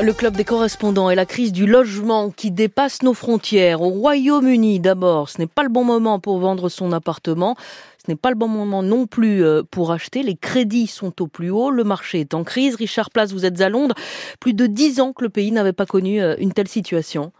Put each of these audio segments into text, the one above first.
Le club des correspondants et la crise du logement qui dépasse nos frontières. Au Royaume-Uni, d'abord, ce n'est pas le bon moment pour vendre son appartement. Ce n'est pas le bon moment non plus euh, pour acheter. Les crédits sont au plus haut. Le marché est en crise. Richard Place, vous êtes à Londres. Plus de dix ans que le pays n'avait pas connu euh, une telle situation.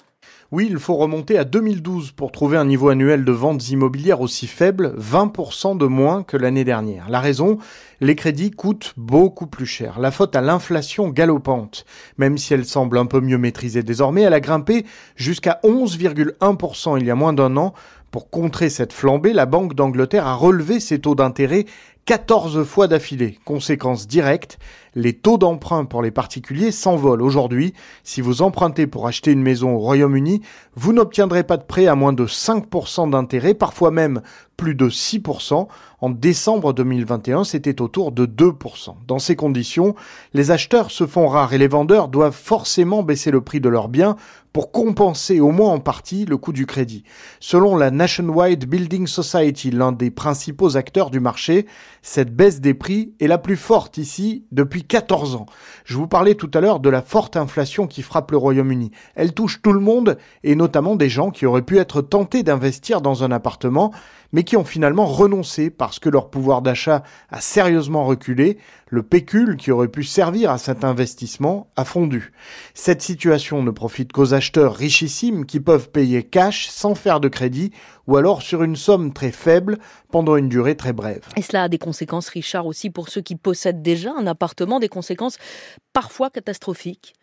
Oui, il faut remonter à 2012 pour trouver un niveau annuel de ventes immobilières aussi faible, 20% de moins que l'année dernière. La raison, les crédits coûtent beaucoup plus cher. La faute à l'inflation galopante. Même si elle semble un peu mieux maîtrisée désormais, elle a grimpé jusqu'à 11,1% il y a moins d'un an. Pour contrer cette flambée, la Banque d'Angleterre a relevé ses taux d'intérêt 14 fois d'affilée. Conséquence directe, les taux d'emprunt pour les particuliers s'envolent. Aujourd'hui, si vous empruntez pour acheter une maison au Royaume-Uni, vous n'obtiendrez pas de prêt à moins de 5% d'intérêt, parfois même plus de 6%. En décembre 2021, c'était autour de 2%. Dans ces conditions, les acheteurs se font rares et les vendeurs doivent forcément baisser le prix de leurs biens pour compenser au moins en partie le coût du crédit. Selon la Nationwide Building Society, l'un des principaux acteurs du marché, cette baisse des prix est la plus forte ici depuis 14 ans. Je vous parlais tout à l'heure de la forte inflation qui frappe le Royaume-Uni. Elle touche tout le monde et notamment des gens qui auraient pu être tentés d'investir dans un appartement mais qui ont finalement renoncé parce que leur pouvoir d'achat a sérieusement reculé, le pécule qui aurait pu servir à cet investissement a fondu. Cette situation ne profite qu'aux acheteurs richissimes qui peuvent payer cash sans faire de crédit ou alors sur une somme très faible pendant une durée très brève. Et cela a des conséquences, Richard, aussi pour ceux qui possèdent déjà un appartement, des conséquences parfois catastrophiques.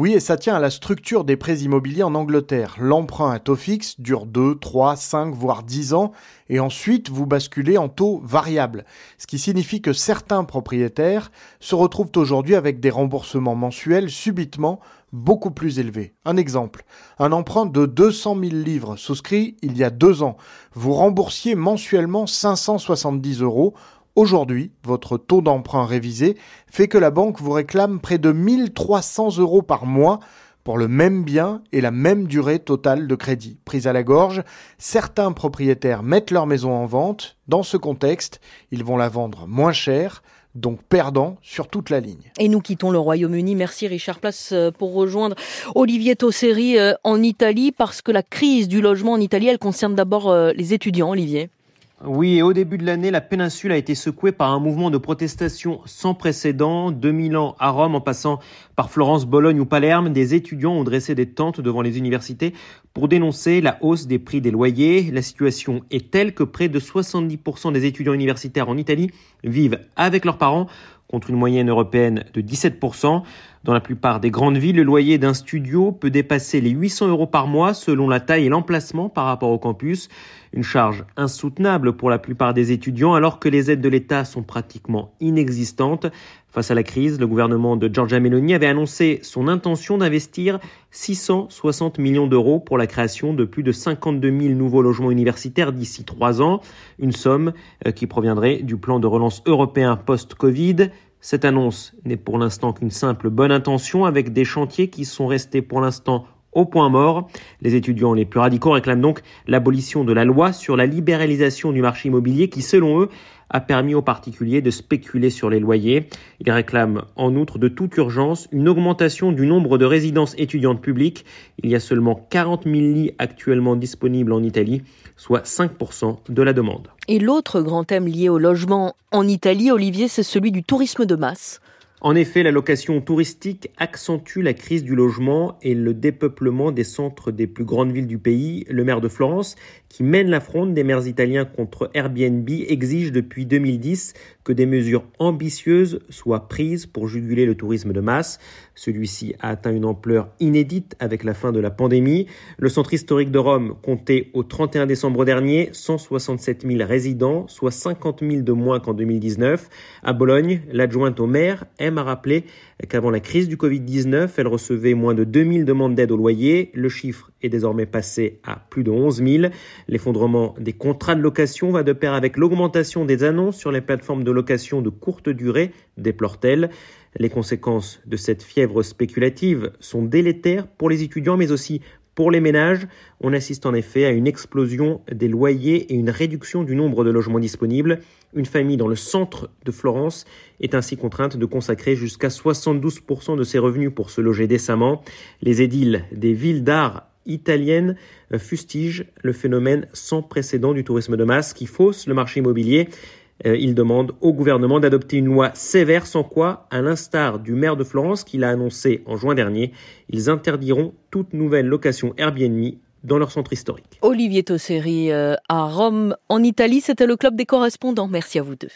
Oui, et ça tient à la structure des prêts immobiliers en Angleterre. L'emprunt à taux fixe dure 2, 3, 5, voire 10 ans, et ensuite vous basculez en taux variable. Ce qui signifie que certains propriétaires se retrouvent aujourd'hui avec des remboursements mensuels subitement beaucoup plus élevés. Un exemple, un emprunt de 200 000 livres souscrit il y a deux ans. Vous remboursiez mensuellement 570 euros Aujourd'hui, votre taux d'emprunt révisé fait que la banque vous réclame près de 1300 euros par mois pour le même bien et la même durée totale de crédit. Prise à la gorge, certains propriétaires mettent leur maison en vente. Dans ce contexte, ils vont la vendre moins cher, donc perdant sur toute la ligne. Et nous quittons le Royaume-Uni. Merci Richard Place euh, pour rejoindre Olivier Tosseri euh, en Italie parce que la crise du logement en Italie, elle concerne d'abord euh, les étudiants, Olivier. Oui, au début de l'année, la péninsule a été secouée par un mouvement de protestation sans précédent. 2000 ans à Rome, en passant par Florence, Bologne ou Palerme, des étudiants ont dressé des tentes devant les universités pour dénoncer la hausse des prix des loyers. La situation est telle que près de 70% des étudiants universitaires en Italie vivent avec leurs parents contre une moyenne européenne de 17%. Dans la plupart des grandes villes, le loyer d'un studio peut dépasser les 800 euros par mois selon la taille et l'emplacement par rapport au campus. Une charge insoutenable pour la plupart des étudiants alors que les aides de l'État sont pratiquement inexistantes. Face à la crise, le gouvernement de Giorgia Meloni avait annoncé son intention d'investir 660 millions d'euros pour la création de plus de 52 000 nouveaux logements universitaires d'ici trois ans, une somme euh, qui proviendrait du plan de relance européen post-Covid. Cette annonce n'est pour l'instant qu'une simple bonne intention avec des chantiers qui sont restés pour l'instant au point mort. Les étudiants les plus radicaux réclament donc l'abolition de la loi sur la libéralisation du marché immobilier qui, selon eux, a permis aux particuliers de spéculer sur les loyers. Ils réclament en outre de toute urgence une augmentation du nombre de résidences étudiantes publiques. Il y a seulement 40 000 lits actuellement disponibles en Italie, soit 5% de la demande. Et l'autre grand thème lié au logement en Italie, Olivier, c'est celui du tourisme de masse. En effet, la location touristique accentue la crise du logement et le dépeuplement des centres des plus grandes villes du pays. Le maire de Florence, qui mène la fronde des maires italiens contre Airbnb, exige depuis 2010 que des mesures ambitieuses soient prises pour juguler le tourisme de masse. Celui-ci a atteint une ampleur inédite avec la fin de la pandémie. Le centre historique de Rome comptait au 31 décembre dernier 167 000 résidents, soit 50 000 de moins qu'en 2019. À Bologne, l'adjointe au maire aime à rappeler qu'avant la crise du Covid-19, elle recevait moins de 2000 demandes d'aide au loyer. Le chiffre est désormais passé à plus de 11 000. L'effondrement des contrats de location va de pair avec l'augmentation des annonces sur les plateformes de location de courte durée, déplore-t-elle. Les conséquences de cette fièvre spéculative sont délétères pour les étudiants, mais aussi Pour les ménages, on assiste en effet à une explosion des loyers et une réduction du nombre de logements disponibles. Une famille dans le centre de Florence est ainsi contrainte de consacrer jusqu'à 72% de ses revenus pour se loger décemment. Les édiles des villes d'art italiennes fustigent le phénomène sans précédent du tourisme de masse qui fausse le marché immobilier. Euh, il demande au gouvernement d'adopter une loi sévère sans quoi, à l'instar du maire de Florence qui l'a annoncé en juin dernier, ils interdiront toute nouvelle location Airbnb dans leur centre historique. Olivier Tosseri euh, à Rome, en Italie, c'était le club des correspondants. Merci à vous deux.